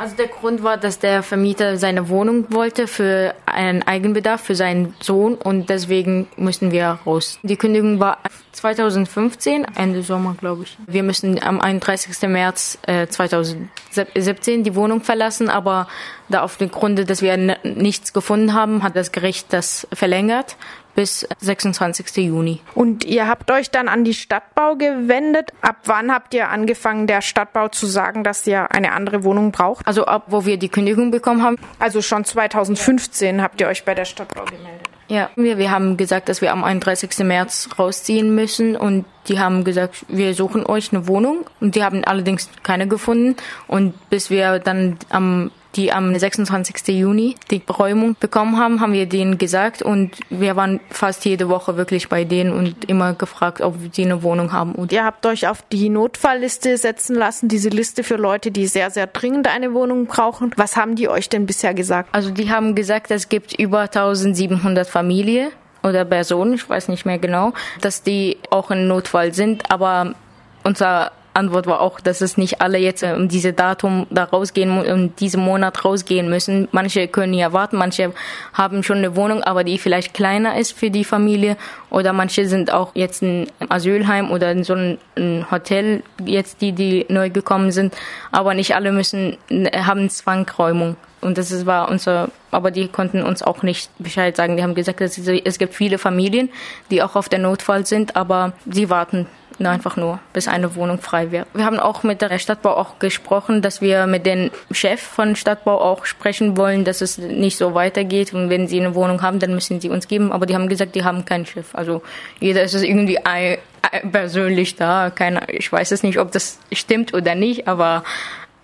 Also der Grund war, dass der Vermieter seine Wohnung wollte für einen Eigenbedarf für seinen Sohn und deswegen mussten wir raus. Die Kündigung war 2015, Ende Sommer, glaube ich. Wir müssen am 31. März äh, 2017 die Wohnung verlassen, aber da auf den Grunde, dass wir nichts gefunden haben, hat das Gericht das verlängert bis 26. Juni. Und ihr habt euch dann an die Stadtbau gewendet. Ab wann habt ihr angefangen, der Stadtbau zu sagen, dass ihr eine andere Wohnung braucht? Also ab, wo wir die Kündigung bekommen haben. Also schon 2015 habt ihr euch bei der Stadtbau gemeldet. Ja, wir, wir haben gesagt, dass wir am 31. März rausziehen müssen und die haben gesagt, wir suchen euch eine Wohnung und die haben allerdings keine gefunden und bis wir dann am die am 26. Juni die Räumung bekommen haben, haben wir denen gesagt und wir waren fast jede Woche wirklich bei denen und immer gefragt, ob sie eine Wohnung haben. Und ihr habt euch auf die Notfallliste setzen lassen, diese Liste für Leute, die sehr, sehr dringend eine Wohnung brauchen. Was haben die euch denn bisher gesagt? Also die haben gesagt, es gibt über 1700 Familien oder Personen, ich weiß nicht mehr genau, dass die auch in Notfall sind, aber unser Antwort war auch, dass es nicht alle jetzt um diese Datum da rausgehen um diesen Monat rausgehen müssen. Manche können ja warten, manche haben schon eine Wohnung, aber die vielleicht kleiner ist für die Familie oder manche sind auch jetzt in Asylheim oder in so einem Hotel jetzt die die neu gekommen sind, aber nicht alle müssen haben Zwangräumung. Und das war unser, aber die konnten uns auch nicht Bescheid sagen. Die haben gesagt, es gibt viele Familien, die auch auf der Notfall sind, aber sie warten einfach nur, bis eine Wohnung frei wird. Wir haben auch mit der Stadtbau auch gesprochen, dass wir mit dem Chef von Stadtbau auch sprechen wollen, dass es nicht so weitergeht. Und wenn sie eine Wohnung haben, dann müssen sie uns geben. Aber die haben gesagt, die haben keinen Chef. Also jeder ist es irgendwie ein, ein, persönlich da. Keine, ich weiß es nicht, ob das stimmt oder nicht, aber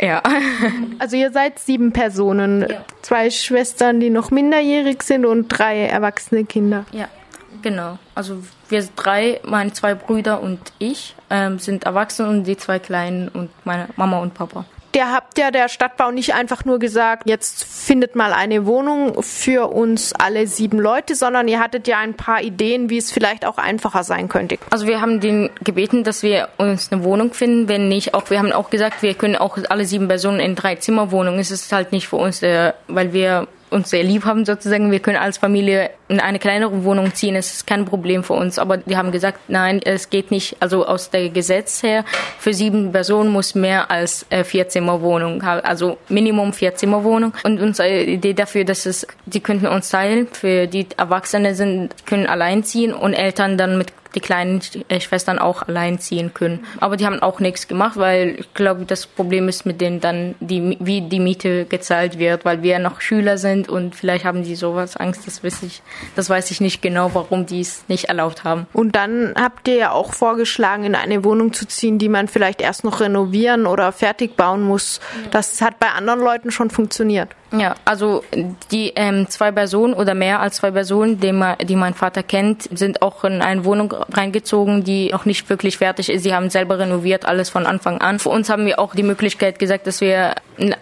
ja. Also ihr seid sieben Personen, ja. zwei Schwestern, die noch minderjährig sind und drei erwachsene Kinder. Ja. Genau. Also wir drei, meine zwei Brüder und ich, ähm, sind erwachsen und die zwei Kleinen und meine Mama und Papa. Der habt ja der Stadtbau nicht einfach nur gesagt, jetzt findet mal eine Wohnung für uns alle sieben Leute, sondern ihr hattet ja ein paar Ideen, wie es vielleicht auch einfacher sein könnte. Also wir haben den gebeten, dass wir uns eine Wohnung finden, wenn nicht auch, wir haben auch gesagt, wir können auch alle sieben Personen in drei Zimmerwohnungen. Es ist halt nicht für uns, äh, weil wir uns sehr lieb haben sozusagen. Wir können als Familie in eine kleinere Wohnung ziehen. Es ist kein Problem für uns. Aber die haben gesagt, nein, es geht nicht. Also aus der Gesetz her, für sieben Personen muss mehr als äh, vier Zimmer Wohnung haben. Also Minimum vier Zimmer Wohnung. Und unsere Idee dafür, dass es, die könnten uns teilen. Für die Erwachsene sind, können allein ziehen und Eltern dann mit die kleinen äh, Schwestern auch allein ziehen können. Aber die haben auch nichts gemacht, weil ich glaube, das Problem ist mit denen dann, die, wie die Miete gezahlt wird, weil wir noch Schüler sind und vielleicht haben die sowas Angst, das weiß ich, das weiß ich nicht genau, warum die es nicht erlaubt haben. Und dann habt ihr ja auch vorgeschlagen, in eine Wohnung zu ziehen, die man vielleicht erst noch renovieren oder fertig bauen muss. Das hat bei anderen Leuten schon funktioniert. Ja, also die ähm, zwei Personen oder mehr als zwei Personen, die, ma, die mein Vater kennt, sind auch in eine Wohnung reingezogen, die noch nicht wirklich fertig ist. Sie haben selber renoviert, alles von Anfang an. Für uns haben wir auch die Möglichkeit gesagt, dass wir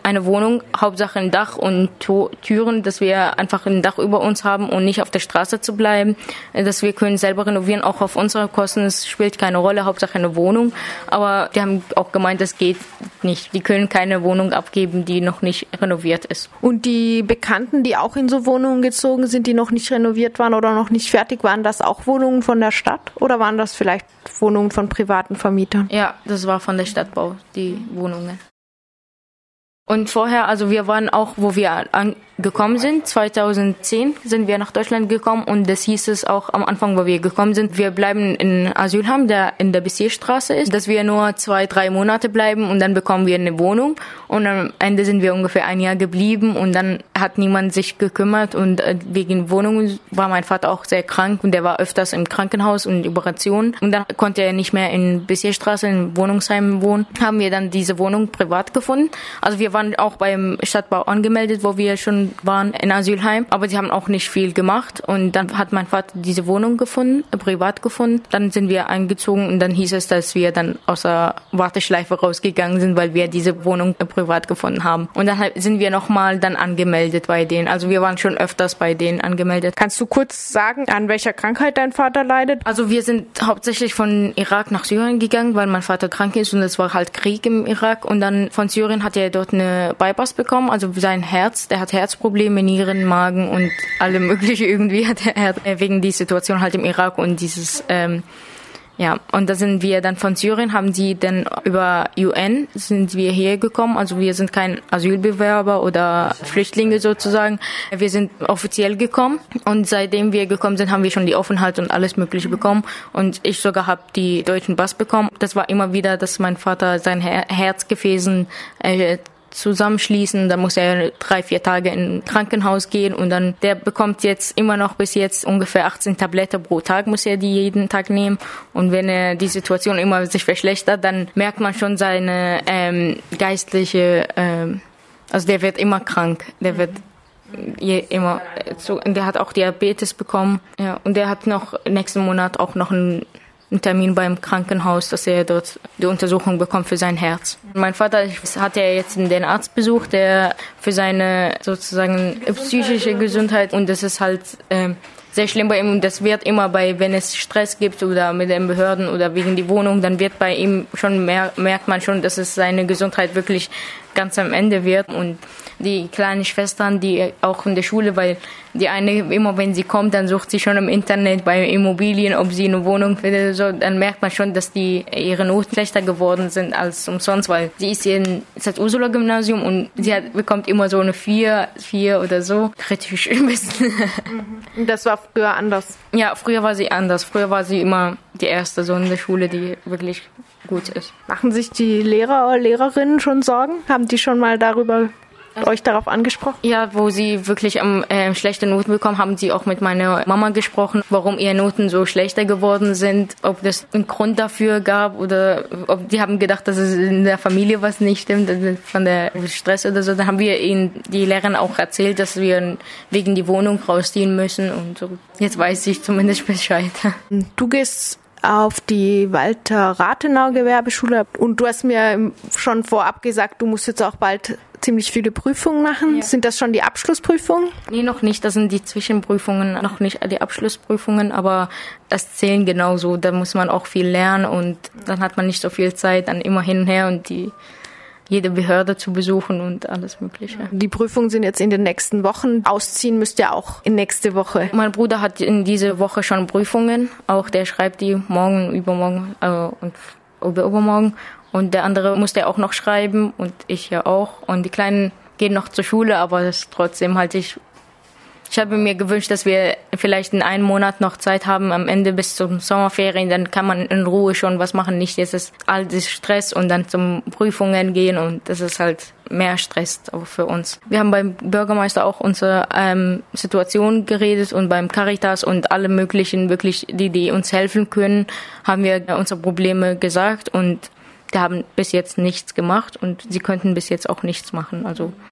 eine Wohnung, Hauptsache ein Dach und Türen, dass wir einfach ein Dach über uns haben und nicht auf der Straße zu bleiben, dass wir können selber renovieren, auch auf unsere Kosten. Es spielt keine Rolle, Hauptsache eine Wohnung. Aber die haben auch gemeint, das geht nicht. Die können keine Wohnung abgeben, die noch nicht renoviert ist. Und die Bekannten, die auch in so Wohnungen gezogen sind, die noch nicht renoviert waren oder noch nicht fertig waren, das auch Wohnungen von der Stadt oder waren das vielleicht Wohnungen von privaten Vermietern? Ja, das war von der Stadtbau, die Wohnungen. Und vorher, also wir waren auch, wo wir angekommen sind, 2010 sind wir nach Deutschland gekommen und das hieß es auch am Anfang, wo wir gekommen sind, wir bleiben in Asylheim, der in der Bezirksstraße ist, dass wir nur zwei, drei Monate bleiben und dann bekommen wir eine Wohnung. Und am Ende sind wir ungefähr ein Jahr geblieben und dann hat niemand sich gekümmert und äh, wegen Wohnung war mein Vater auch sehr krank und der war öfters im Krankenhaus und Operationen und dann konnte er nicht mehr in Bezirksstraße, in Wohnungsheim wohnen, haben wir dann diese Wohnung privat gefunden. Also wir waren auch beim Stadtbau angemeldet, wo wir schon waren in Asylheim, aber sie haben auch nicht viel gemacht und dann hat mein Vater diese Wohnung gefunden, privat gefunden. Dann sind wir eingezogen und dann hieß es, dass wir dann aus der Warteschleife rausgegangen sind, weil wir diese Wohnung privat gefunden haben. Und dann sind wir nochmal dann angemeldet bei denen. Also wir waren schon öfters bei denen angemeldet. Kannst du kurz sagen, an welcher Krankheit dein Vater leidet? Also wir sind hauptsächlich von Irak nach Syrien gegangen, weil mein Vater krank ist und es war halt Krieg im Irak und dann von Syrien hat er dort eine eine Bypass bekommen, also sein Herz, der hat Herzprobleme, Nieren, Magen und alle mögliche irgendwie hat er wegen die Situation halt im Irak und dieses ähm, ja, und da sind wir dann von Syrien, haben sie dann über UN sind wir hier gekommen. Also wir sind kein Asylbewerber oder Flüchtlinge sozusagen. Wir sind offiziell gekommen und seitdem wir gekommen sind, haben wir schon die Aufenthalt und alles Mögliche bekommen. Und ich sogar habe die deutschen Pass bekommen. Das war immer wieder, dass mein Vater sein Her Herzgefäßen äh, zusammenschließen. Da muss er drei, vier Tage in Krankenhaus gehen und dann, der bekommt jetzt immer noch bis jetzt ungefähr 18 Tabletten pro Tag, muss er die jeden Tag nehmen. Und wenn er die Situation immer sich verschlechtert, dann merkt man schon seine ähm, geistliche, ähm, also der wird immer krank, der wird je, immer so, der hat auch Diabetes bekommen, ja, und der hat noch nächsten Monat auch noch einen einen Termin beim Krankenhaus, dass er dort die Untersuchung bekommt für sein Herz. Mein Vater hat ja jetzt den Arzt besucht, der für seine sozusagen psychische Gesundheit und das ist halt äh, sehr schlimm bei ihm. Das wird immer bei, wenn es Stress gibt oder mit den Behörden oder wegen die Wohnung, dann wird bei ihm schon mehr, merkt man schon, dass es seine Gesundheit wirklich ganz am Ende wird und die kleinen Schwestern, die auch in der Schule, weil die eine immer, wenn sie kommt, dann sucht sie schon im Internet bei Immobilien, ob sie eine Wohnung findet, so, dann merkt man schon, dass die ihre Noten schlechter geworden sind als umsonst, weil sie ist in das Ursula Gymnasium und sie hat, bekommt immer so eine vier, vier oder so. Kritisch ein bisschen. Und das war früher anders? Ja, früher war sie anders. Früher war sie immer die erste so in der Schule, die wirklich gut ist. Machen sich die Lehrer oder Lehrerinnen schon Sorgen? Haben die schon mal darüber euch darauf angesprochen? Ja, wo sie wirklich ähm, äh, schlechte Noten bekommen, haben sie auch mit meiner Mama gesprochen, warum ihre Noten so schlechter geworden sind, ob das einen Grund dafür gab oder ob die haben gedacht, dass es in der Familie was nicht stimmt, also von der Stress oder so. Dann haben wir ihnen die Lehrerin auch erzählt, dass wir wegen die Wohnung rausziehen müssen und so. Jetzt weiß ich zumindest Bescheid. Du gehst auf die Walter Rathenau Gewerbeschule und du hast mir schon vorab gesagt, du musst jetzt auch bald ziemlich viele Prüfungen machen. Ja. Sind das schon die Abschlussprüfungen? Nee, noch nicht. Das sind die Zwischenprüfungen, noch nicht die Abschlussprüfungen, aber das zählen genauso. Da muss man auch viel lernen und dann hat man nicht so viel Zeit, dann immer hin und her und die jede Behörde zu besuchen und alles Mögliche. Die Prüfungen sind jetzt in den nächsten Wochen. Ausziehen müsst ihr auch in nächste Woche. Mein Bruder hat in diese Woche schon Prüfungen. Auch der schreibt die morgen, übermorgen äh, und übermorgen. Und der andere musste auch noch schreiben und ich ja auch. Und die Kleinen gehen noch zur Schule, aber das trotzdem halte ich ich habe mir gewünscht, dass wir vielleicht in einem Monat noch Zeit haben, am Ende bis zum Sommerferien, dann kann man in Ruhe schon was machen. Nicht jetzt ist all das Stress und dann zum Prüfungen gehen und das ist halt mehr Stress auch für uns. Wir haben beim Bürgermeister auch unsere ähm, Situation geredet und beim Caritas und alle möglichen wirklich, die, die uns helfen können, haben wir unsere Probleme gesagt und die haben bis jetzt nichts gemacht und sie könnten bis jetzt auch nichts machen. Also